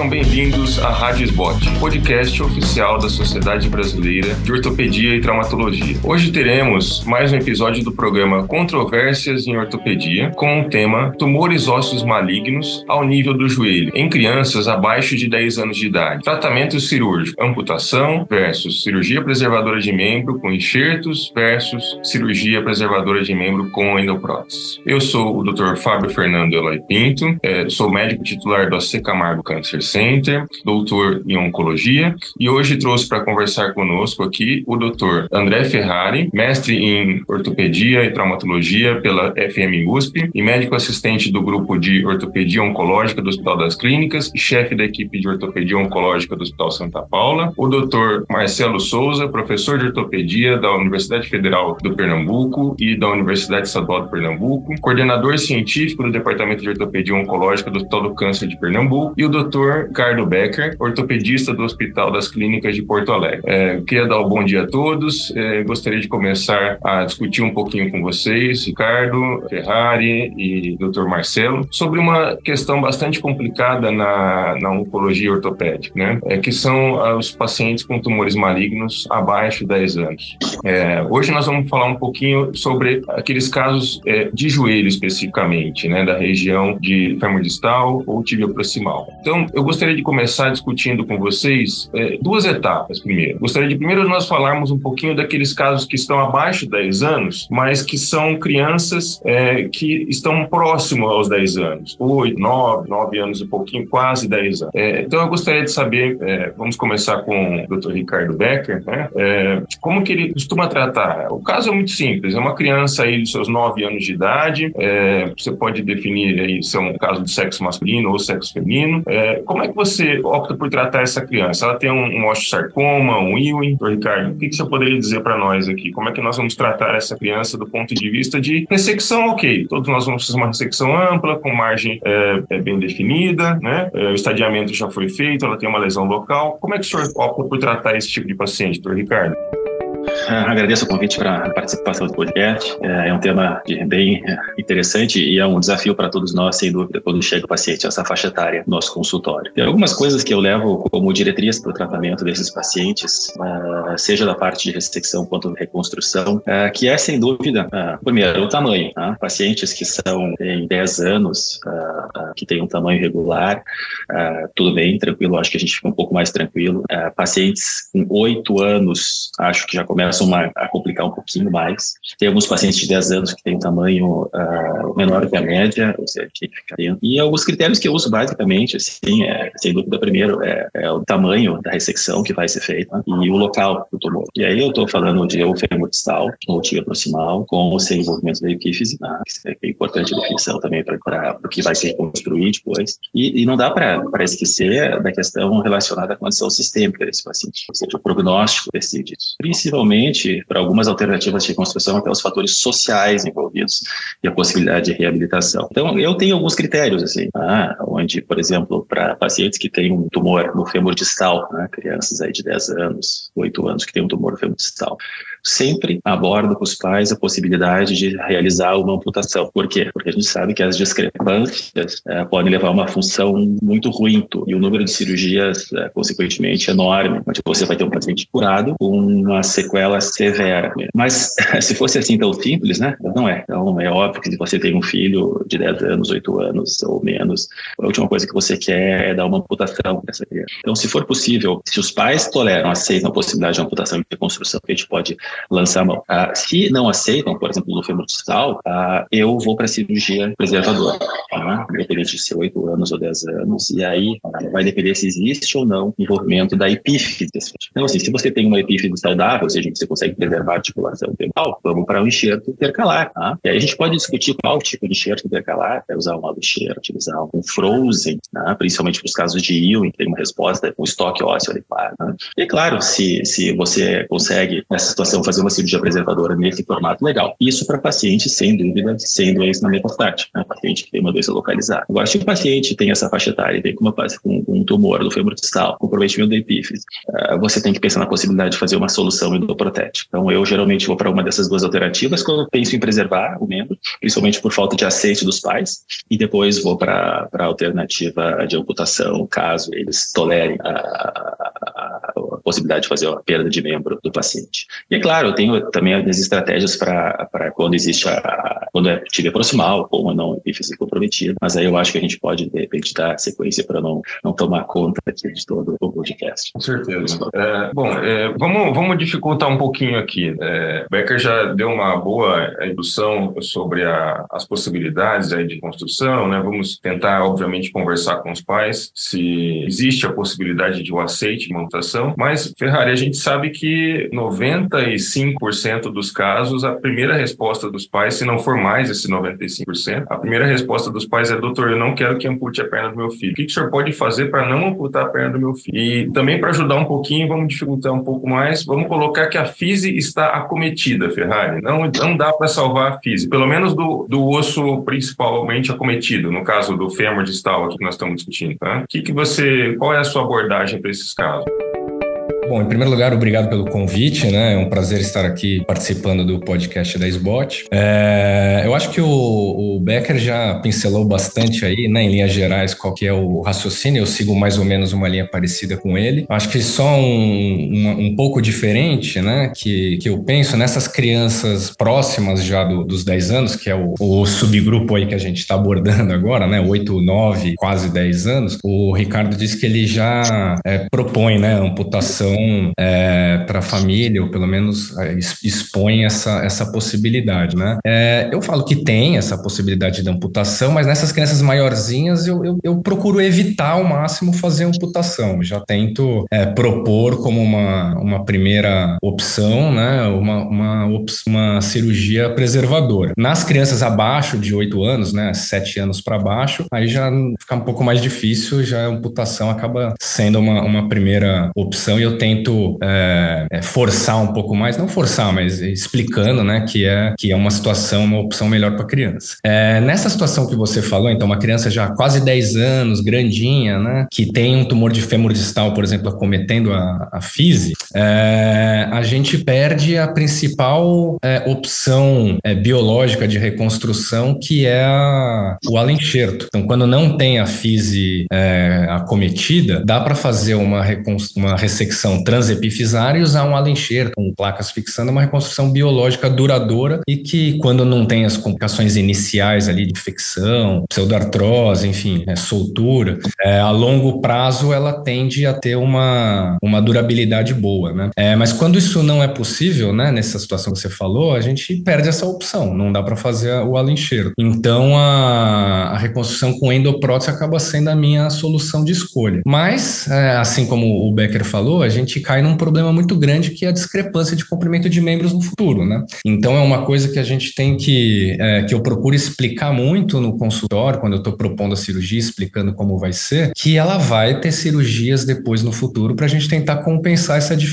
Sejam bem-vindos à Rádio Sbot, podcast oficial da Sociedade Brasileira de Ortopedia e Traumatologia. Hoje teremos mais um episódio do programa Controvérsias em Ortopedia, com o tema Tumores ósseos malignos ao nível do joelho, em crianças abaixo de 10 anos de idade. Tratamento cirúrgico, amputação versus cirurgia preservadora de membro com enxertos versus cirurgia preservadora de membro com endoprótese. Eu sou o Dr. Fábio Fernando Eloy Pinto, é, sou médico titular do AC Camargo Cancer Center, doutor em oncologia, e hoje trouxe para conversar conosco aqui o doutor André Ferrari, mestre em ortopedia e traumatologia pela FM USP e médico assistente do grupo de ortopedia oncológica do Hospital das Clínicas e chefe da equipe de ortopedia oncológica do Hospital Santa Paula, o doutor Marcelo Souza, professor de ortopedia da Universidade Federal do Pernambuco e da Universidade Estadual do Pernambuco, coordenador científico do Departamento de Ortopedia Oncológica do Hospital do Câncer de Pernambuco, e o Ricardo Becker, ortopedista do Hospital das Clínicas de Porto Alegre. É, queria dar um bom dia a todos. É, gostaria de começar a discutir um pouquinho com vocês, Ricardo, Ferrari e Dr. Marcelo, sobre uma questão bastante complicada na, na oncologia ortopédica, né? É, que são os pacientes com tumores malignos abaixo de 10 anos. É, hoje nós vamos falar um pouquinho sobre aqueles casos é, de joelho especificamente, né, da região de fêmur distal ou tibia proximal. Então, eu gostaria de começar discutindo com vocês é, duas etapas primeiro. Gostaria de primeiro nós falarmos um pouquinho daqueles casos que estão abaixo de 10 anos, mas que são crianças é, que estão próximo aos 10 anos, 8, 9, 9 anos e pouquinho, quase 10 anos. É, então, eu gostaria de saber, é, vamos começar com o Dr. Ricardo Becker, né, é, como que ele costuma tratar? O caso é muito simples, é uma criança aí dos seus 9 anos de idade, é, você pode definir aí se é um caso de sexo masculino ou sexo feminino. É, como é que você opta por tratar essa criança? Ela tem um, um osteosarcoma, um Ewing? Ricardo, o que, que você poderia dizer para nós aqui? Como é que nós vamos tratar essa criança do ponto de vista de ressecção? Ok, todos nós vamos fazer uma ressecção ampla, com margem é, é bem definida, né? É, o estadiamento já foi feito, ela tem uma lesão local. Como é que o senhor opta por tratar esse tipo de paciente, doutor Ricardo? Agradeço o convite para a participação do podcast. É, é um tema bem é, interessante e é um desafio para todos nós, sem dúvida, quando chega o paciente a essa faixa etária no nosso consultório. Tem algumas coisas que eu levo como diretriz para o tratamento desses pacientes, ah, seja da parte de ressecção quanto reconstrução, que é, sem dúvida, primeiro, o tamanho. Tá? Pacientes que são em 10 anos, que têm um tamanho regular, tudo bem, tranquilo, acho que a gente fica um pouco mais tranquilo. Pacientes com 8 anos, acho que já começam a, a, complicar um pouquinho mais. Tem alguns pacientes de 10 anos que têm um tamanho uh, menor que a média, ou seja, que ficar dentro. E alguns critérios que eu uso basicamente, assim, é, sem dúvida, primeiro é, é, o tamanho da ressecção que vai ser feita e o local do tumor. E aí eu estou falando de ou distal ou tibia proximal, com ou sem envolvimento da epífise, né, que é importante a definição também para o que vai ser construído depois. E, e não dá para esquecer da questão relacionada à condição sistêmica desse paciente, ou seja, o prognóstico isso. Principalmente para algumas alternativas de reconstrução, até os fatores sociais envolvidos e a possibilidade de reabilitação. Então, eu tenho alguns critérios, assim, ah, onde, por exemplo, para pacientes que têm um tumor no fêmur distal, né, crianças aí de 10 anos, 8 anos que têm um tumor no fêmur distal, sempre abordo com os pais a possibilidade de realizar uma amputação. Por quê? Porque a gente sabe que as discrepâncias é, podem levar a uma função muito ruim e o número de cirurgias, é, consequentemente, enorme, onde você vai ter um paciente curado com uma sequela severa. Mas se fosse assim tão simples, né? Não é. Então, é óbvio que se você tem um filho de 10 anos, 8 anos ou menos, a última coisa que você quer é dar uma amputação dessa criança. Então, se for possível, se os pais toleram, aceitam a possibilidade de amputação e reconstrução, que a gente pode lançar a mão. Ah, se não aceitam, por exemplo, no fêmur distal, ah, eu vou para cirurgia preservadora, tá? independente de ser 8 anos ou 10 anos, e aí ah, vai depender se existe ou não envolvimento da epífise. Então, assim, se você tem uma epífise saudável, ou seja, você consegue preservar a articulação femoral, vamos para o um enxerto intercalar. Tá? E aí a gente pode discutir qual tipo de enxerto intercalar, é usar um enxerto, utilizar um frozen, tá? principalmente para os casos de Ewing, tem uma resposta com estoque ósseo adequado. Tá? E claro, se, se você consegue, nessa situação então fazer uma cirurgia preservadora nesse formato legal. Isso para paciente, sem dúvida, sem doença na metastática, né? paciente que tem uma doença localizada. Agora, se o paciente tem essa faixa etária e tem uma, com, com um tumor do fêmur distal, comprometimento da epífise, uh, você tem que pensar na possibilidade de fazer uma solução endoprotética. Então, eu geralmente vou para uma dessas duas alternativas quando penso em preservar o membro, principalmente por falta de aceite dos pais, e depois vou para a alternativa de amputação, caso eles tolerem a, a, possibilidade de fazer a perda de membro do paciente. E é claro, eu tenho também as estratégias para quando existe a, quando é tibia proximal ou não epífise comprometida, mas aí eu acho que a gente pode, de repente, dar sequência para não, não tomar conta aqui de todo o podcast. Com certeza. É, bom, é, vamos, vamos dificultar um pouquinho aqui. É, Becker já deu uma boa indução sobre a, as possibilidades aí de construção, né? Vamos tentar, obviamente, conversar com os pais se existe a possibilidade de um aceite de montação, mas, Ferrari, a gente sabe que 95% dos casos, a primeira resposta dos pais, se não for mais esse 95%, a primeira resposta dos pais é: doutor, eu não quero que ampute a perna do meu filho. O que, que o senhor pode fazer para não amputar a perna do meu filho? E também para ajudar um pouquinho, vamos dificultar um pouco mais, vamos colocar que a fise está acometida, Ferrari. Não, não dá para salvar a fise, pelo menos do, do osso principalmente acometido, no caso do fêmur distal aqui que nós estamos discutindo. Tá? Que, que você, qual é a sua abordagem para esses casos? Bom, em primeiro lugar, obrigado pelo convite, né? É um prazer estar aqui participando do podcast da SBOT. É, eu acho que o, o, Becker já pincelou bastante aí, né, em linhas gerais, qual que é o raciocínio. Eu sigo mais ou menos uma linha parecida com ele. Acho que só um, um, um pouco diferente, né, que, que eu penso nessas crianças próximas já do, dos 10 anos, que é o, o subgrupo aí que a gente está abordando agora, né, 8, 9, quase 10 anos. O Ricardo disse que ele já é, propõe, né, amputação é, para a família, ou pelo menos é, expõe essa, essa possibilidade, né? É, eu falo que tem essa possibilidade de amputação, mas nessas crianças maiorzinhas eu, eu, eu procuro evitar ao máximo fazer amputação. Já tento é, propor como uma, uma primeira opção, né? Uma, uma, uma cirurgia preservadora. Nas crianças abaixo de 8 anos, né? 7 anos para baixo, aí já fica um pouco mais difícil, já a amputação acaba sendo uma, uma primeira opção e eu tenho tento é, é, forçar um pouco mais, não forçar, mas explicando, né, que é que é uma situação, uma opção melhor para criança. É, nessa situação que você falou, então, uma criança já quase 10 anos, grandinha, né, que tem um tumor de fêmur distal, por exemplo, acometendo a, a fise, é, a gente perde a principal é, opção é, biológica de reconstrução, que é a, o alenxerto. Então, quando não tem a fise acometida, dá para fazer uma, uma ressecção transepifisária e usar um alencher com placas fixando uma reconstrução biológica duradoura e que, quando não tem as complicações iniciais ali de infecção, pseudoartrose, enfim, é, soltura, é, a longo prazo ela tende a ter uma, uma durabilidade boa, né? É, mas quando isso não é possível, né, nessa situação que você falou, a gente perde essa opção, não dá para fazer o alencheiro. Então, a, a reconstrução com endoprótese acaba sendo a minha solução de escolha. Mas, é, assim como o Becker falou, a gente gente cai num problema muito grande que é a discrepância de comprimento de membros no futuro, né? Então é uma coisa que a gente tem que, é, que eu procuro explicar muito no consultório, quando eu estou propondo a cirurgia, explicando como vai ser, que ela vai ter cirurgias depois no futuro para a gente tentar compensar essa diferença.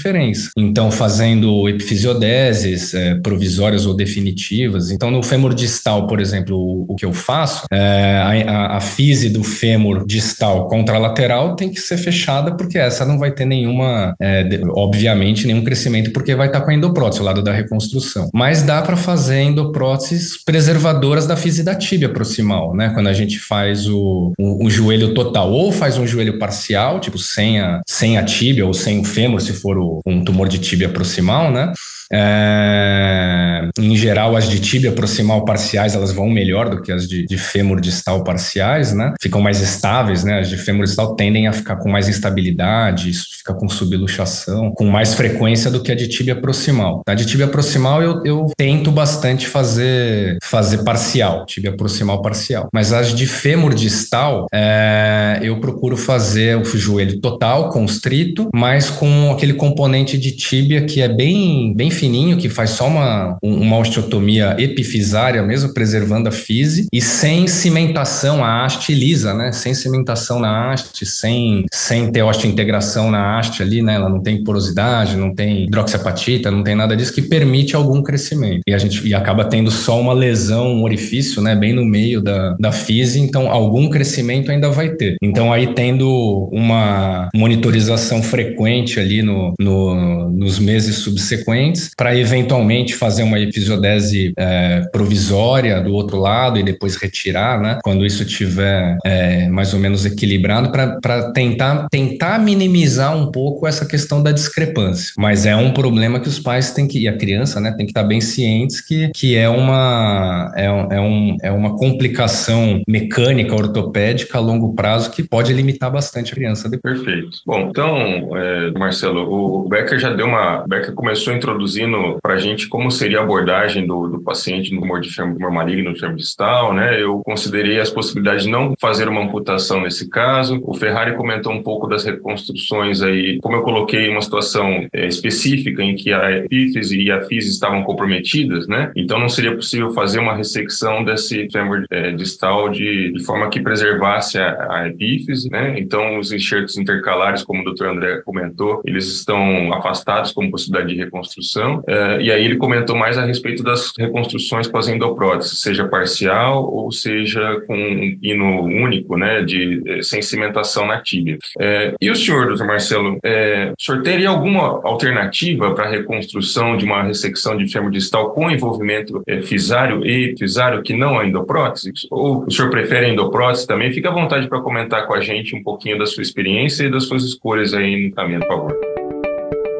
Então, fazendo epifisiodeses é, provisórias ou definitivas. Então, no fêmur distal, por exemplo, o, o que eu faço, é, a, a fise do fêmur distal contralateral tem que ser fechada, porque essa não vai ter nenhuma é, de, obviamente, nenhum crescimento, porque vai estar com a endoprótese, o lado da reconstrução. Mas dá para fazer endopróteses preservadoras da fise da tíbia proximal, né? Quando a gente faz o, o, o, joelho total, ou faz um joelho parcial, tipo sem a, sem a tíbia ou sem o fêmur, se for o, um tumor de tíbia proximal, né? É, em geral, as de tíbia proximal parciais elas vão melhor do que as de, de fêmur distal parciais, né? Ficam mais estáveis, né? As de fêmur distal tendem a ficar com mais instabilidade, fica com subluxação, com mais frequência do que a de tíbia proximal. A de tíbia proximal eu, eu tento bastante fazer, fazer parcial, tíbia proximal parcial. Mas as de fêmur distal, é, eu procuro fazer o joelho total, constrito, mas com aquele componente de tíbia que é bem, bem fininho, que faz só uma, uma osteotomia epifisária mesmo, preservando a fise, e sem cimentação, a haste lisa, né? Sem cimentação na haste, sem, sem ter osteointegração na haste ali, né? Ela não tem porosidade, não tem hidroxiapatita, não tem nada disso que permite algum crescimento. E a gente e acaba tendo só uma lesão, um orifício, né? Bem no meio da, da fise, então algum crescimento ainda vai ter. Então aí tendo uma monitorização frequente ali no, no nos meses subsequentes para eventualmente fazer uma episodese é, provisória do outro lado e depois retirar, né? Quando isso estiver é, mais ou menos equilibrado para tentar, tentar minimizar um pouco essa questão da discrepância. Mas é um problema que os pais têm que, e a criança, né, tem que estar bem cientes que, que é, uma, é, é, um, é uma complicação mecânica, ortopédica a longo prazo que pode limitar bastante a criança. Perfeito. Bom, então, é, Marcelo, o Becker já deu uma. O Becker começou introduzindo para a gente como seria a abordagem do, do paciente no tumor de tumor maligno, no tumor distal, né? Eu considerei as possibilidades de não fazer uma amputação nesse caso. O Ferrari comentou um pouco das reconstruções aí, como eu coloquei uma situação é, específica em que a epífise e a fise estavam comprometidas, né? Então não seria possível fazer uma ressecção desse fêmur é, distal de, de, forma que preservasse a, a, epífise, né? Então os enxertos intercalares, como o Dr. André comentou, eles estão afastados como possibilidade de reconstrução. É, e aí ele comentou mais a respeito das reconstruções com as endopróteses, seja parcial ou seja com um pino único, né, de é, sem cimentação na tíbia. É, e o senhor, doutor Marcelo, é, o senhor teria alguma alternativa para a reconstrução de uma ressecção de fêmur distal com envolvimento fisário e fisário que não a endoprótese? Ou o senhor prefere a endoprótese também? Fique à vontade para comentar com a gente um pouquinho da sua experiência e das suas escolhas aí no caminho, por favor.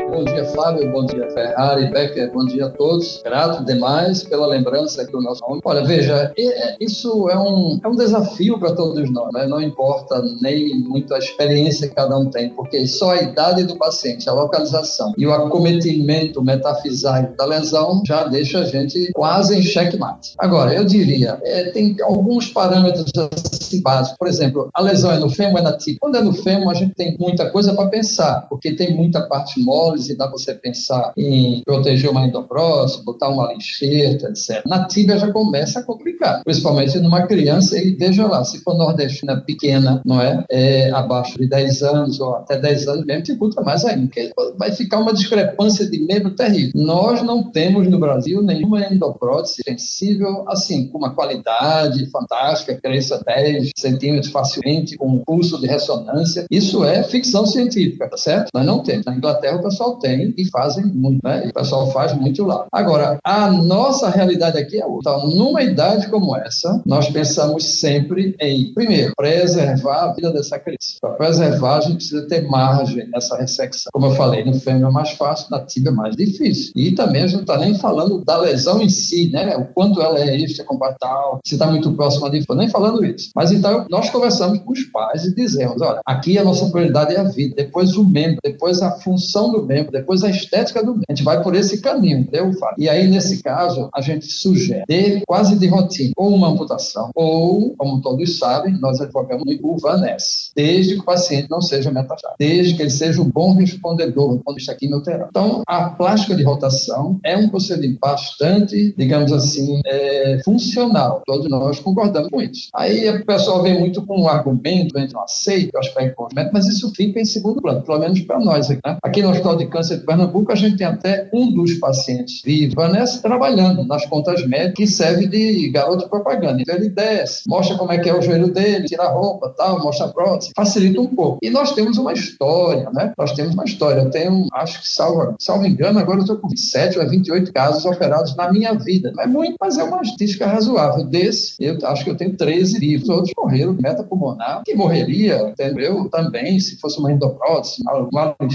Bom dia, Flávio. Bom dia, Ferrari, Becker. Bom dia a todos. Grato demais pela lembrança aqui do nosso nome. Olha, veja, é, isso é um, é um desafio para todos nós. Né? Não importa nem muito a experiência que cada um tem, porque só a idade do paciente, a localização e o acometimento metafisário da lesão já deixa a gente quase em checkmate. Agora, eu diria, é, tem alguns parâmetros assim básicos. Por exemplo, a lesão é no fêmur é na tíbia? Quando é no fêmur, a gente tem muita coisa para pensar, porque tem muita parte mole, e dá você pensar em proteger uma endoprótese, botar uma lincheta, etc. Na tíbia já começa a complicar, principalmente numa criança, e veja lá, se for nordestina pequena, não é? é abaixo de 10 anos ou até 10 anos mesmo, dificulta mais ainda, porque vai ficar uma discrepância de membro terrível. Nós não temos no Brasil nenhuma endoprótese sensível, assim, com uma qualidade fantástica, cresça 10 centímetros facilmente, com um pulso de ressonância. Isso é ficção científica, tá certo? Nós não temos. Na Inglaterra, o pessoal tem e fazem muito, né? E o pessoal faz muito lá. Agora, a nossa realidade aqui é outra. Então, numa idade como essa, nós pensamos sempre em, primeiro, preservar a vida dessa criança. Para preservar, a gente precisa ter margem nessa ressecção. Como eu falei, no fêmur é mais fácil, na tíbia é mais difícil. E também a gente não está nem falando da lesão em si, né? O quanto ela é extracompatal, se está muito próxima de nem falando isso. Mas então, nós conversamos com os pais e dizemos, olha, aqui a nossa prioridade é a vida, depois o membro, depois a função do membro, depois a estética do A gente vai por esse caminho, entendeu? E aí, nesse caso, a gente sugere, de, quase de rotina, ou uma amputação, ou, como todos sabem, nós advogamos o VANES, desde que o paciente não seja metastático, desde que ele seja um bom respondedor do ponto de vista quimioterápico. Então, a plástica de rotação é um procedimento bastante, digamos assim, é, funcional. Todos nós concordamos com isso. Aí o pessoal vem muito com um argumento, a gente não aceita o aspecto mas isso fica em segundo plano, pelo menos para nós aqui. Né? Aqui no Hospital de Câncer de Pernambuco, a gente tem até um dos pacientes vivo, Vanessa, trabalhando nas contas médicas, que serve de garoto de propaganda. Então ele desce, mostra como é que é o joelho dele, tira a roupa, tal, mostra a prótese, facilita um pouco. E nós temos uma história, né? Nós temos uma história. Eu tenho, acho que, salvo, salvo engano, agora eu estou com 27 ou 28 casos operados na minha vida. Não é muito, mas é uma estatística razoável. Desse, eu acho que eu tenho 13 vivos. Outros morreram de metapulmonar, que morreria, entendeu? Também, se fosse uma endoprótese,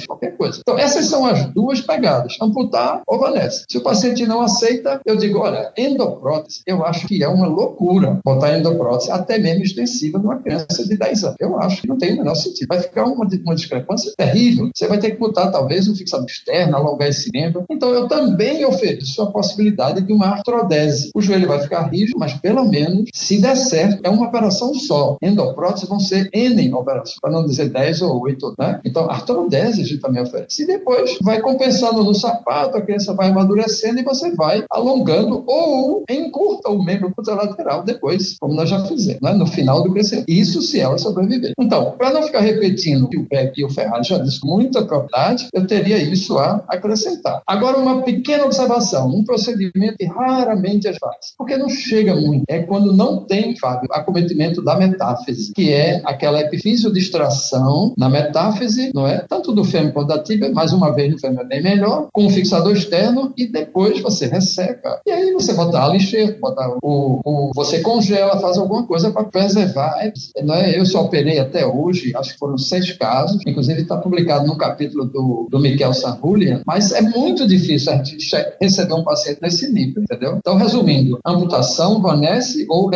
qualquer coisa. Então, essas são as duas pegadas, amputar ou valece. Se o paciente não aceita, eu digo, olha, endoprótese, eu acho que é uma loucura botar endoprótese, até mesmo extensiva, numa criança de 10 anos. Eu acho que não tem o menor sentido. Vai ficar uma, uma discrepância terrível. Você vai ter que botar, talvez, um fixador externo, alongar esse membro. Então, eu também ofereço a possibilidade de uma artrodese. O joelho vai ficar rígido, mas pelo menos, se der certo, é uma operação operação só. Endoprótese vão ser N operações, para não dizer 10 ou 8, né? Então, artrodese a gente também oferece. E depois vai compensando no sapato, a criança vai amadurecendo e você vai alongando ou encurta o membro lateral depois, como nós já fizemos, né? no final do crescimento. Isso se ela sobreviver. Então, para não ficar repetindo o que o Peck e o Ferrari já disse com muita propriedade, eu teria isso a acrescentar. Agora, uma pequena observação, um procedimento que raramente é faz, porque não chega muito, é quando não tem, Fábio, acometimento da metáfise, que é aquela extração na metáfise, não é? Tanto do fêmur quanto da tíbia, mais uma vez no fêmur é bem melhor, com um fixador externo e depois você resseca. E aí você bota a lixeira, bota o, o, você congela, faz alguma coisa para preservar. É, não é? Eu só operei até hoje, acho que foram seis casos, inclusive está publicado no capítulo do, do Miquel Sarrulian, mas é muito difícil a gente receber um paciente nesse nível, entendeu? Então, resumindo, amputação, vanesse ou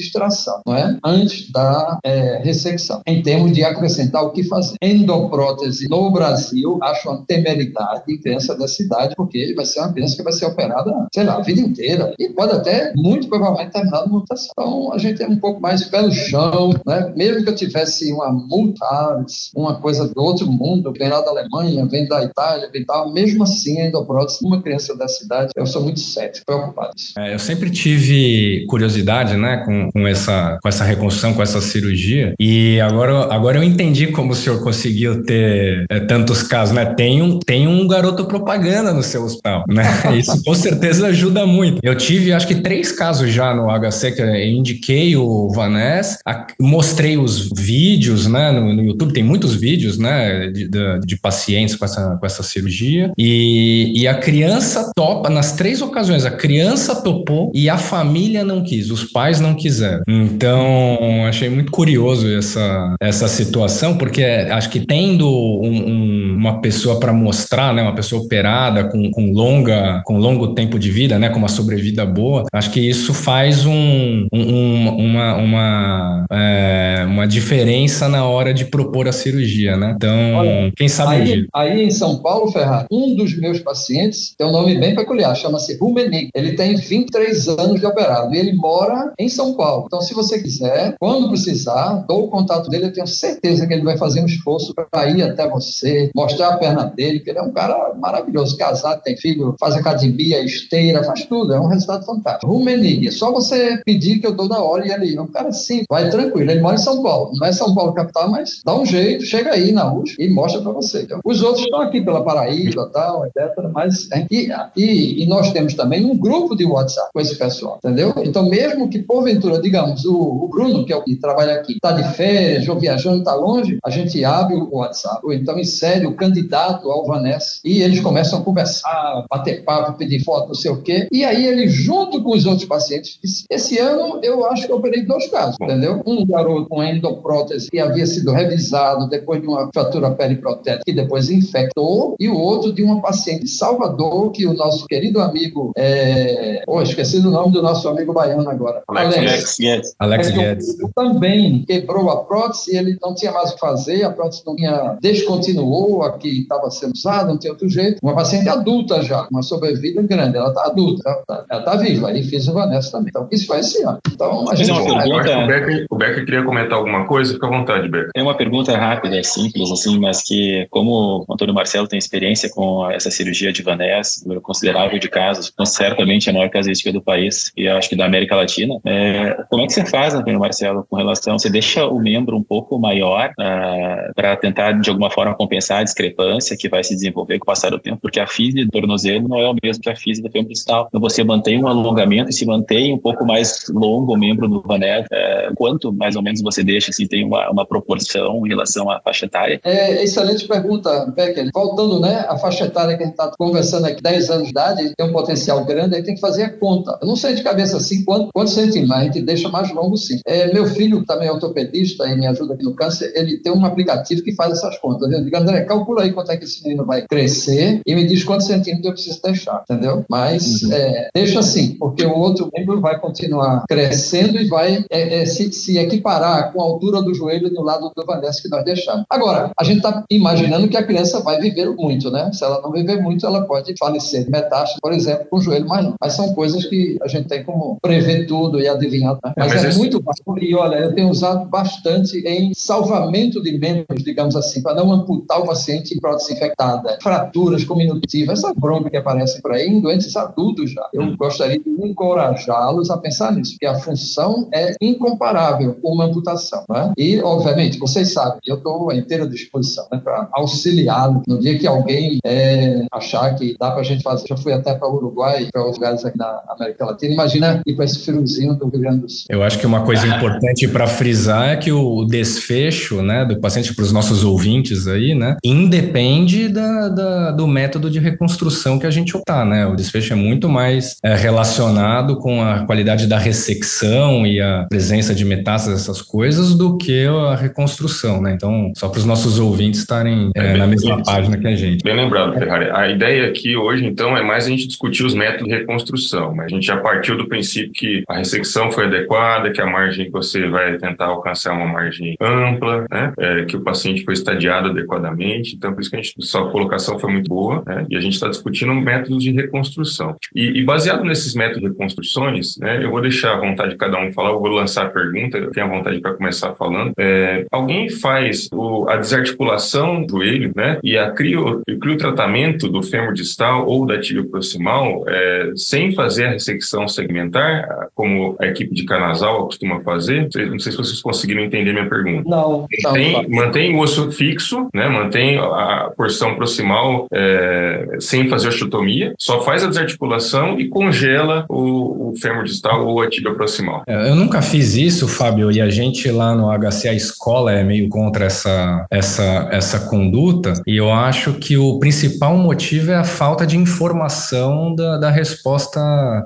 extração, não é? Antes da é, ressecção. Em termos de acrescentar o que fazer. Endoprótese no Brasil, acho uma temeridade em criança dessa idade, porque vai ser uma criança que vai ser operada, sei lá, a vida inteira. E pode até, muito provavelmente, terminar de mutação. Então, a gente é um pouco mais pé no chão, né? Mesmo que eu tivesse uma multa, uma coisa do outro mundo, vem lá da Alemanha, vem da Itália, vem tal, mesmo assim, a endoprótese, uma criança dessa idade, eu sou muito cético, preocupado. É, eu sempre tive curiosidade, né, com, com, essa, com essa reconstrução, com essa cirurgia, e agora, agora eu entendi como o senhor conseguiu ter é, tantos casos, né? Tem um, tem um garoto propaganda no seu hospital, né? Isso com certeza ajuda muito. Eu tive, acho que três casos já no HC que eu indiquei o Vanessa, mostrei os vídeos, né, no, no, YouTube, tem muitos vídeos, né, de, de, de, pacientes com essa, com essa cirurgia, e, e a criança topa, nas três ocasiões, a criança topou e a família não quis, os pais não quiseram. Então, achei muito curioso essa, essa situação, porque acho que tendo um, um, uma pessoa para mostrar, né, uma pessoa operada com, com, longa, com longo tempo de vida, né, com uma sobrevida boa, acho que isso faz um, um uma, uma, é, uma diferença na hora de propor a cirurgia, né? Então, Olha, quem sabe aí, aí em São Paulo, Ferraz, um dos meus pacientes tem um nome bem peculiar, chama-se Rumenig. Ele tem 23 anos de operado e ele mora em São Paulo. Então, se você quiser, quando precisar, dou o contato dele, eu tenho certeza que ele vai fazer um esforço para ir até você, mostrar a perna dele, porque ele é um cara maravilhoso, casado, tem filho, faz academia, esteira, faz tudo, é um resultado fantástico. Rumenig, é só você pedir que eu dou na hora e ele é um cara assim, vai tranquilo, ele mora em São Paulo, não é São Paulo capital, mas dá um jeito, chega aí na USP e mostra para você. Então, os outros estão aqui pela Paraíba, tal, etc, mas e, e, e, nós temos também um grupo de WhatsApp com esse pessoal, entendeu? Então, mesmo que porventura, digamos, o, o Bruno, que é o que trabalha aqui, está de férias ou viajando, está longe, a gente abre o WhatsApp, ou então insere o candidato ao Vanessa e eles começam a conversar, bater papo, pedir foto, não sei o quê, e aí ele, junto com os outros pacientes, esse ano eu acho que eu operei dois casos, entendeu? Um garoto com endoprótese que havia sido revisado depois de uma fratura periprotética que depois infectou, e o outro de uma paciente de Salvador que o nosso querido amigo, é... oh, esqueci do nome do nosso amigo baiano agora, Alex, Alex Guedes. Alex Guedes. Também quebrou a prótese, ele não tinha mais o que fazer, a prótese não tinha, descontinuou a que estava sendo usada, não tinha outro jeito. Uma paciente adulta já, uma sobrevida grande, ela está adulta, ela está tá viva, aí fiz o Vanessa também. Então, isso foi esse ano. Então, a gente uma pergunta... o, Becker, o Becker queria comentar alguma coisa, fica à vontade, Becker. É uma pergunta rápida, é simples, assim, mas que, como o Antônio Marcelo tem experiência com essa cirurgia de Vanessa, número considerável de casos, certamente a maior casuística do país e acho que da América Latina, é, como é que você faz, Antônio Marcelo, com relação, você deixa o membro um pouco maior uh, ah, para tentar, de alguma forma, compensar a discrepância que vai se desenvolver com o passar do tempo, porque a física do tornozelo não é o mesmo que a física do membro distal. Então você mantém um alongamento e se mantém um pouco mais longo o membro do Vanessa, é, quanto mais ou menos você deixa, assim, tem uma, uma proporção em relação à faixa etária? É, excelente pergunta, Becker. Voltando, né, a faixa etária que a gente está conversando aqui, 10 anos de idade, tem um potencial grande, aí tem que fazer a conta. Eu não sei de cabeça assim quanto, quantos centímetros, mas a gente deixa mais longo sim. É, meu filho, também é ortopedista e me ajuda aqui no câncer, ele tem um aplicativo que faz essas contas. Eu digo, André, calcula aí quanto é que esse menino vai crescer e me diz quantos centímetros eu preciso deixar, entendeu? Mas uhum. é, deixa assim, porque o outro membro vai continuar crescendo e vai é, é, se, se, equiparar com a altura do joelho do lado do Vanessa que nós deixamos. Agora, a gente está imaginando que a criança vai viver muito, né? Se ela não viver muito, ela pode falecer de metástase, por exemplo, com o joelho mais longo. Mas são coisas que a gente tem como prever tudo e adivinhar. Né? Mas, é, mas é muito E olha, eu tenho usado bastante em salvamento de membros, digamos assim, para não amputar o paciente em prótese infectada. Fraturas comunitivas, essa bronca que aparece por aí em doentes adultos já. Eu gostaria de encorajá-los a pensar nisso, porque a função é incomparável com uma amputação. Né? E, obviamente, vocês sabem, eu estou à inteira disposição né, para auxiliá-lo no dia que alguém é, achar que dá para a gente fazer. Já fui até para o Uruguai, para os lugares aqui na América Latina. Imagina ir para esse friozinho do Rio Grande do Sul. Eu acho que uma coisa importante para frisar é que o desfecho né, do paciente para os nossos ouvintes aí, né, independe da, da, do método de reconstrução que a gente optar, né? O desfecho é muito mais é, relacionado com a qualidade da ressecção e a presença de metástases, essas coisas, do que a reconstrução, né? Então, só para os nossos ouvintes estarem é, é, na mesma página que a gente. Bem lembrado, Ferrari. A ideia aqui hoje, então, é mais a gente discutir os métodos de reconstrução, mas a gente já partiu do princípio que a ressecção foi adequada, que a margem que você vai tentar alcançar uma margem ampla, né? É, que o paciente foi estadiado adequadamente, então por isso que a gente, sua colocação foi muito boa, né? E a gente está discutindo métodos de reconstrução. E, e, baseado nesses métodos de reconstruções, né? Eu vou deixar a vontade de cada um falar, eu vou lançar a pergunta, tenho a vontade para começar falando. É, alguém faz o, a desarticulação do joelho, né? E a crio, o criotratamento do fêmur distal ou da tibia proximal é, sem fazer a ressecção segmentar, como a equipe de canasal costuma fazer? Não sei se vocês conseguiram entender minha pergunta. Não. Mantém, não, mantém o osso fixo, né? Mantém a porção proximal é, sem fazer osteotomia, só faz a desarticulação e congela o, o fêmur distal ou a tibia proximal. É, eu nunca fiz isso, Fábio, e a gente lá no HC, a escola é meio contra essa, essa, essa conduta, e eu acho que o principal motivo é a falta de informação da, da resposta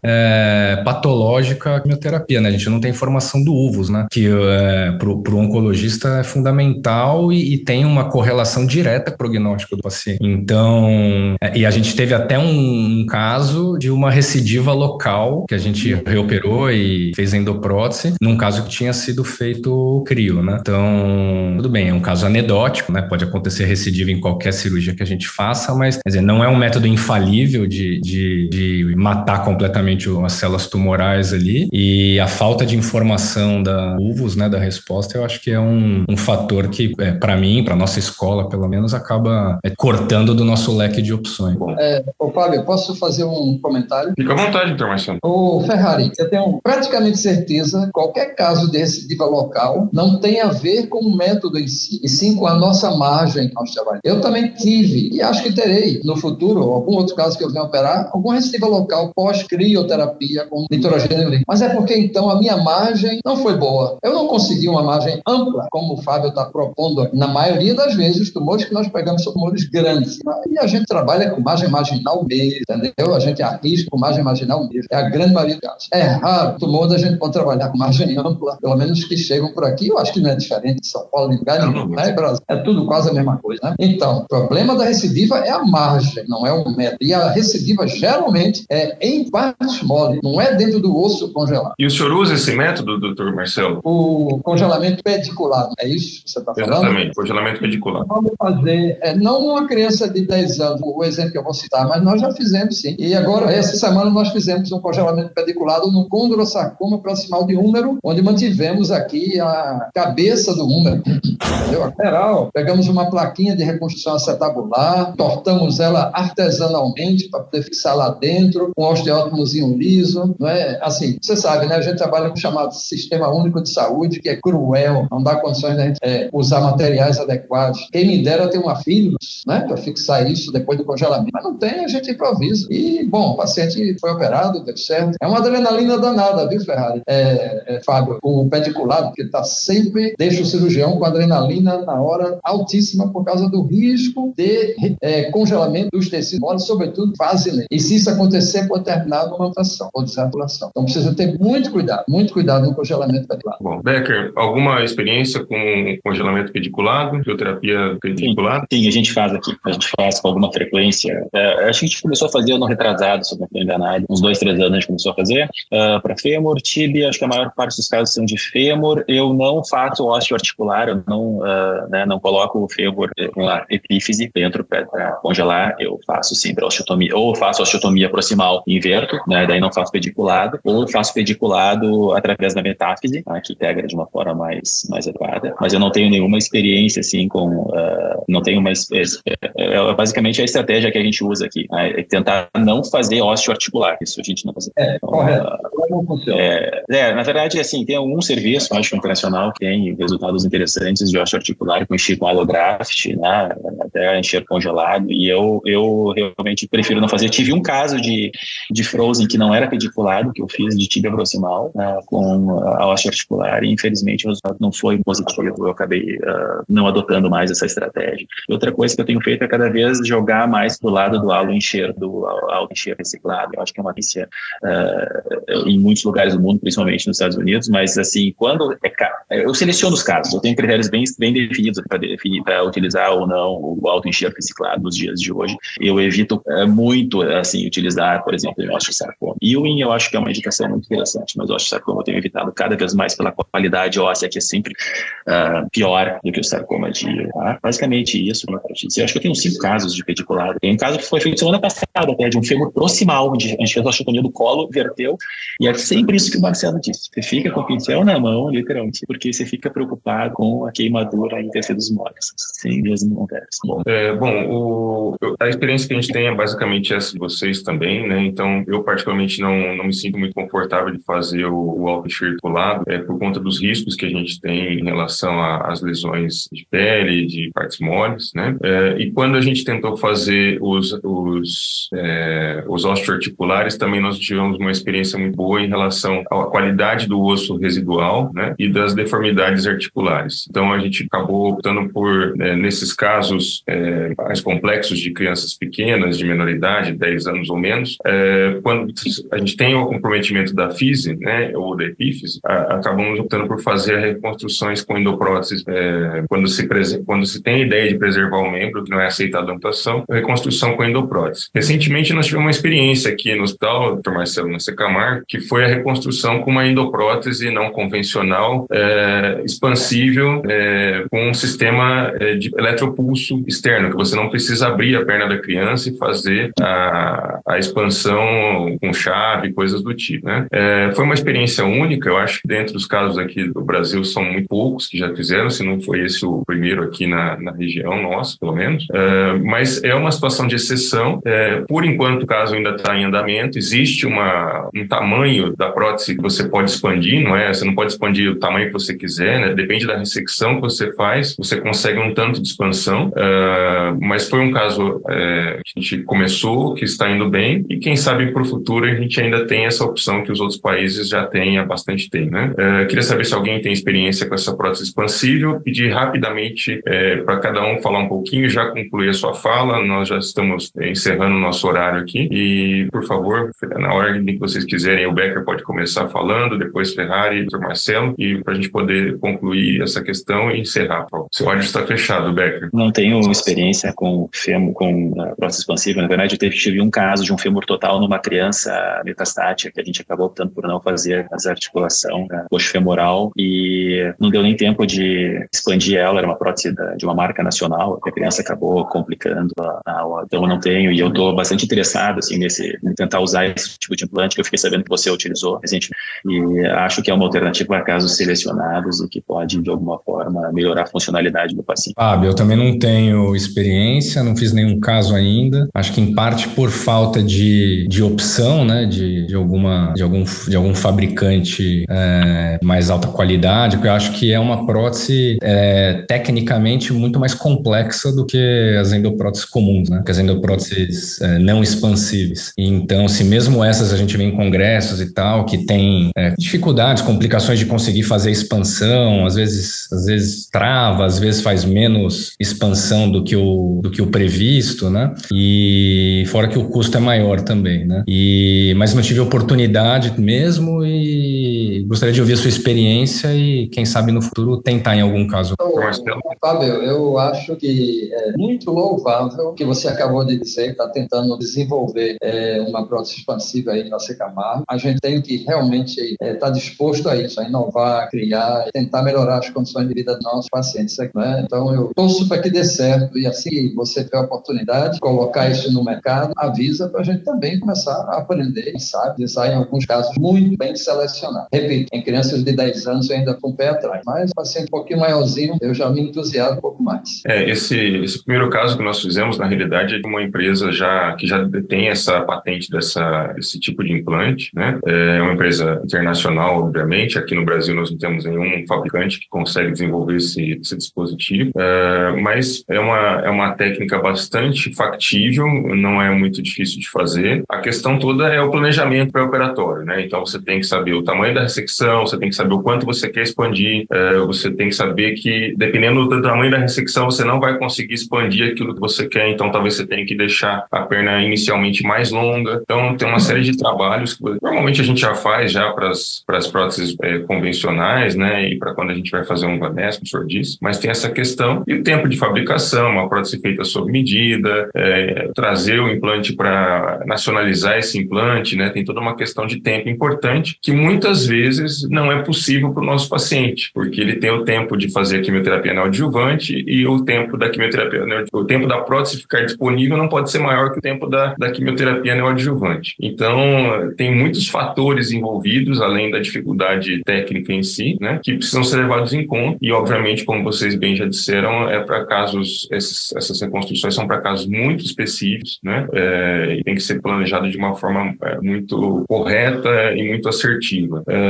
é, patológica à quimioterapia, né? A gente não tem informação do UVUS, né? Que é, para o oncologista é fundamental e, e, tem uma correlação direta com o prognóstico do paciente. Então, é, e a gente teve até um, um, caso de uma recidiva local que a gente reoperou e fez endoprótese, num caso que tinha sido feito o crio, né? Então, tudo bem, é um caso anedótico, né? Pode acontecer recidiva em qualquer cirurgia que a gente faça, mas, quer dizer, não é um método infalível de, de, de matar completamente as células tumorais ali e a falta de informação da UVUS, né, da resposta, eu acho que é um, um fator que, é, para mim, para nossa escola, pelo menos, acaba é, cortando do nosso leque de opções. É, ô Fábio, posso fazer um comentário? Fica à vontade, então, Marcelo. Ô Ferrari, eu tenho praticamente certeza qualquer caso de recidiva local não tem a ver com o método em si, e sim com a nossa margem que nós trabalhamos. Eu também tive, e acho que terei no futuro, algum outro caso que eu venha operar, alguma recidiva local pós-crioterapia com nitrogênio líquido. Mas é porque então a minha margem não foi boa. Eu não consegui uma margem ampla, como o Fábio está propondo. Na maioria das vezes, os tumores que nós pegamos são tumores grandes. E a gente trabalha com margem marginal mesmo, entendeu? A gente arrisca com margem marginal mesmo. É a grande maioria dos casos. É raro, tumor a gente pode trabalhar com margem ampla, pelo menos que chegam por aqui. Eu acho que não é diferente de São Paulo, de lugar nenhum, né, Brasil? É tudo quase a mesma coisa, né? Então, o problema da recidiva é a margem, não é o método. E a recidiva geralmente é em partes mole, não é dentro do osso congelado. E o senhor usa esse método, doutor Marcelo? O congelamento pediculado, é isso que você está falando? Exatamente, congelamento pediculado. Vamos fazer, é, não uma criança de 10 anos, o exemplo que eu vou citar, mas nós já fizemos sim. E agora, essa semana, nós fizemos um congelamento pediculado no condrosarcoma proximal de húmero, onde mantivemos aqui a cabeça do húmero, entendeu? A lateral. Pegamos uma plaquinha de reconstrução acetabular, tortamos ela artesanalmente para poder fixar lá dentro, um osteótomozinho liso, não é? Assim, você sabe, né? A gente trabalha com o chamado Sistema Único de Saúde, que é cruel, não dá condições da gente é, usar materiais adequados. Quem me dera ter uma fibros, né? Para fixar isso depois do congelamento. Mas não tem, a gente improvisa. E, bom, o paciente foi operado, deu certo. É uma adrenalina danada, viu, Ferrari? É, é, Fábio, o pediculado, que está sempre, deixa o cirurgião com adrenalina na hora altíssima por causa do risco de é, congelamento dos tecidos moles, sobretudo fase E se isso acontecer, pode terminar numa mutação ou desarticulação. Então precisa ter muito cuidado, muito cuidado no congelamento pediculado. Bom, Becker, alguma experiência com congelamento pediculado, bioterapia pediculada? Sim, sim, a gente faz aqui, a gente faz com alguma frequência. É, acho que a gente começou a fazer ano retrasado, se não estou enganado, uns dois, três anos a gente começou a fazer. Uh, para fêmur, tibia, acho que a maior parte dos casos são de fêmur. Eu não faço osteoarticular, eu não, uh, né, não coloco o fêmur, uma epífise dentro para congelar. Eu faço sim para osteotomia, ou faço osteotomia proximal inverto, né, daí não faço pediculado, ou faço pediculado através da metáfise, né, que pega de uma forma mais, mais adequada, mas eu não tenho nenhuma experiência, assim, com, uh, não tenho uma, é, é, basicamente a estratégia que a gente usa aqui, né, é tentar não fazer osteoarticular, isso a gente não consegue. É, então, correto. Uh, é, é, na verdade, assim, tem algum serviço, acho, internacional que tem resultados interessantes de osteoarticular com enxergo allograft, né, até enxergo congelado, e eu, eu realmente prefiro não fazer. tive um caso de, de frozen que não era pediculado, que eu fiz de tibia proximal, né, com a osteoarticular, e infelizmente o resultado não foi positivo, eu acabei uh, não adotando mais essa estratégia. E outra coisa que eu tenho feito é cada vez jogar mais pro lado do halo enxerto, do halo reciclado. Eu acho que é uma notícia uh, em muitos lugares do mundo, principalmente nos Estados Unidos, mas assim, quando é, eu seleciono os casos, eu tenho critérios bem, bem definidos para definir para utilizar ou não o alto enxerto reciclado nos dias de hoje. Eu evito uh, muito assim utilizar, por exemplo, o osteosarcoma. Ewing eu acho que é uma indicação muito interessante, mas o osteosarcoma eu tenho evitado cada vez mais pela qualidade óssea que é sempre uh, pior do que o sarcoma de tá? basicamente isso, né. Eu acho que eu tenho cinco casos de pediculado. Tem um caso que foi feito semana passada, até de um fêmur proximal, onde a gente fez a osteotomia do colo, verteu, e é sempre isso que o Marcelo disse. Você fica com o pincel na mão, literalmente, porque você fica preocupado com a queimadura em tecidos moles. Sem mesmo acontece. Bom, é, bom o, a experiência que a gente tem é basicamente essa de vocês também, né? Então, eu particularmente não, não me sinto muito confortável de fazer o, o alto lado, é, por conta dos riscos que a gente tem em relação às lesões de pele, de partes moles, né? É, e quando a gente tentou fazer os, os, é, os osteoarticulares, também nós tivemos uma experiência muito boa em relação à qualidade do osso residual, né? E das deformidades articulares. Então, a gente acabou optando por, né, nesses casos é, mais complexos de crianças pequenas, de menor idade, 10 anos ou menos, é, quando a gente tem o comprometimento da fise, né? Ou da acabamos optando por fazer reconstruções com endopróteses é, quando se quando se tem a ideia de preservar o membro que não é aceitado a amputação, reconstrução com endoprótese. Recentemente nós tivemos uma experiência aqui no hospital, Dr. Marcelo Secamar, que foi a reconstrução com uma endoprótese não convencional, é, expansível, é, com um sistema é, de eletropulso externo, que você não precisa abrir a perna da criança e fazer a, a expansão com chave, coisas do tipo. Né? É, foi uma experiência única, eu acho que dentro dos casos aqui do Brasil são muito poucos que já fizeram, se não foi esse o primeiro aqui na, na região nossa, pelo menos. Uh, mas é uma situação de exceção. Uh, por enquanto, o caso ainda está em andamento. Existe uma, um tamanho da prótese que você pode expandir, não é? Você não pode expandir o tamanho que você quiser, né? Depende da ressecção que você faz, você consegue um tanto de expansão. Uh, mas foi um caso que a gente começou, que está indo bem, e quem sabe para o futuro a gente ainda tem essa opção que os outros países já têm há bastante tempo, né? queria saber se alguém tem experiência com essa prótese expansível, pedir rapidamente é, para cada um falar um pouquinho, já concluir a sua fala, nós já estamos encerrando o nosso horário aqui, e por favor, na ordem que vocês quiserem, o Becker pode começar falando, depois Ferrari, o Marcelo, e para a gente poder concluir essa questão e encerrar. O seu áudio está fechado, Becker. Não tenho experiência com fêmur, com a prótese expansiva, na verdade eu tive um caso de um fêmur total numa criança metastática, que a gente acabou optando por não fazer as articulação, né, coxo femoral, e não deu nem tempo de expandir ela, era uma prótese de uma marca nacional, a criança acabou complicando a, a, então eu não tenho, e eu estou bastante interessado, assim, nesse, em tentar usar esse tipo de implante que eu fiquei sabendo que você utilizou recentemente, e acho que é uma alternativa para casos selecionados e que pode, de alguma forma, melhorar a funcionalidade do paciente. Fábio, eu também não tenho experiência, não fiz nenhum caso ainda, acho que em parte por falta de, de opção, né, de, de, alguma, de, algum, de algum fabricante é, mais alta qualidade, porque eu acho que é uma prótese é, tecnicamente muito mais complexa do que as endopróteses comuns, né? Que as endopróteses é, não expansíveis. Então, se mesmo essas a gente vê em congressos e tal, que tem é, dificuldades, complicações de conseguir fazer expansão, às vezes, às vezes trava, às vezes faz menos expansão do que o, do que o previsto, né? E fora que o custo é maior também, né? E, mas não tive oportunidade mesmo e gostaria de ouvir a sua experiência e, quem sabe, no futuro tentar em algum caso. Então, Fábio, eu acho que é muito louvável que você acabou de dizer, está tentando desenvolver é, uma prótese expansiva aí na Secamar. A gente tem que realmente estar é, tá disposto a isso, a inovar, a criar, tentar melhorar as condições de vida dos nossos pacientes. Né? Então, eu torço para que dê certo e assim você tiver a oportunidade de colocar isso no mercado, avisa para a gente também começar a aprender, sabe, design em alguns casos muito bem selecionado. Repito, em crianças de 10 anos eu ainda com o pé atrás, mas paciente um pouquinho maiorzinho, eu já me entusiasmo um pouco mais. É, esse, esse primeiro caso que nós fizemos, na realidade, é de uma empresa já que já tem essa patente dessa, desse tipo de implante, né? É uma empresa internacional, obviamente. Aqui no Brasil nós não temos nenhum fabricante que consegue desenvolver esse, esse dispositivo, é, mas é uma, é uma técnica bastante factível, não é muito difícil de fazer. A questão toda é o planejamento pré-operatório, né? Então você tem que saber o tamanho da ressecção, você tem que saber o quanto você quer expandir, é, você tem que saber que, dependendo do tamanho da ressecção, você não vai conseguir expandir aquilo que você quer, então talvez você tenha que deixar a perna inicialmente mais longa. Então tem uma série de trabalhos que normalmente a gente já faz já para as próteses é, convencionais, né? E para quando a gente vai fazer um vanés, como o senhor disse, mas tem essa questão e o tempo de fabricação, uma prótese feita sob medida, é, trazer o implante para nacionalizar esse implante, né? Tem toda uma questão de tempo importante que muitas vezes não é possível para o nosso paciente, porque ele tem o tempo de fazer a quimioterapia neoadjuvante e o tempo da quimioterapia, o tempo da prótese ficar disponível não pode ser maior que o tempo da, da quimioterapia neoadjuvante. Então, tem muitos fatores envolvidos, além da dificuldade técnica em si, né, que precisam ser levados em conta. E, obviamente, como vocês bem já disseram, é para casos, esses, essas reconstruções são para casos muito específicos, né, é, e tem que ser planejado de uma forma é, muito correta e muito assertiva. É,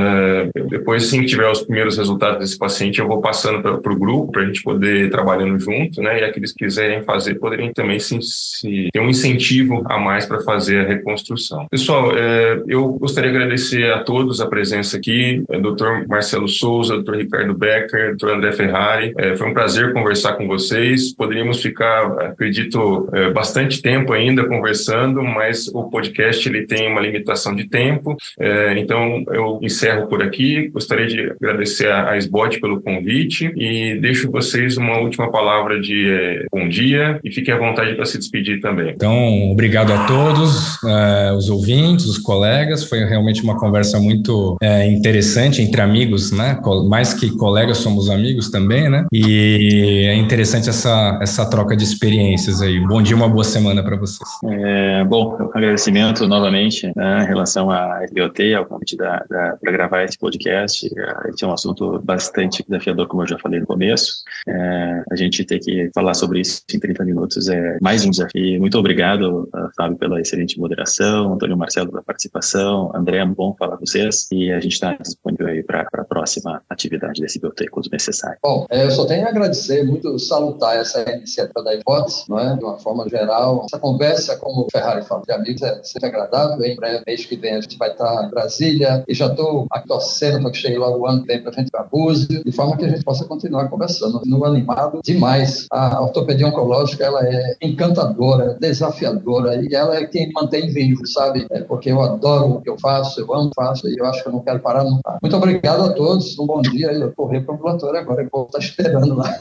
depois, assim que tiver os primeiros resultados desse paciente, eu vou passando para o grupo para a gente poder ir trabalhando junto, né, e aqueles que quiserem fazer poderem também se, ter um incentivo a mais para fazer a reconstrução. Pessoal, é, eu gostaria de agradecer a todos a presença aqui, é, Dr. Marcelo Souza, Dr. Ricardo Becker, Dr. André Ferrari. É, foi um prazer conversar com vocês. Poderíamos ficar, acredito, é, bastante tempo ainda conversando, mas o podcast ele tem uma limitação de tempo. É, então, eu encerro por aqui. Gostaria de agradecer a, SBOT pelo convite e deixo vocês uma última palavra de é, bom dia e fiquem à vontade para se despedir também. Então, obrigado a todos, uh, os ouvintes, os colegas. Foi realmente uma conversa muito uh, interessante entre amigos, né? Mais que colegas, somos amigos também, né? E é interessante essa, essa troca de experiências aí. Bom dia, uma boa semana para vocês. É, bom, agradecimento novamente né, em relação à RBOT, ao convite para gravar esse podcast. Esse é um assunto bastante desafiador, como eu já falei no começo. É, a gente ter que falar sobre isso em 30 minutos é mais um desafio. Muito obrigado, Fábio, pela excelente moderação, Antônio Marcelo pela participação, André, é bom falar com vocês e a gente está disponível aí para a próxima atividade desse biblioteca, quando necessário. Bom, eu só tenho a agradecer, muito salutar essa iniciativa da hipótese, não é? de uma forma geral. Essa conversa, como o Ferrari fala, de amigos é sempre agradável. Em breve, mês que vem, a gente vai estar em Brasília e já estou torcendo para que chegue logo o ano que vem para a gente Búzios, de forma que a gente possa continuar conversando. No animado demais. A ortopedia oncológica ela é encantadora, desafiadora e ela é quem mantém vivo, sabe? É porque eu adoro o que eu faço, eu amo o que faço e eu acho que eu não quero parar nunca. Muito obrigado a todos, um bom dia. Eu correr para o ambulatório agora, eu vou estar esperando lá.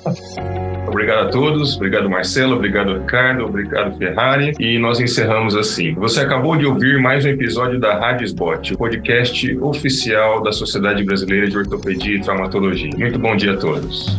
Obrigado a todos, obrigado Marcelo, obrigado Ricardo, obrigado Ferrari. E nós encerramos assim. Você acabou de ouvir mais um episódio da Rádio Spot, o podcast oficial da Sociedade Brasileira de Ortopedia e Traumatologia. Muito bom dia a todos.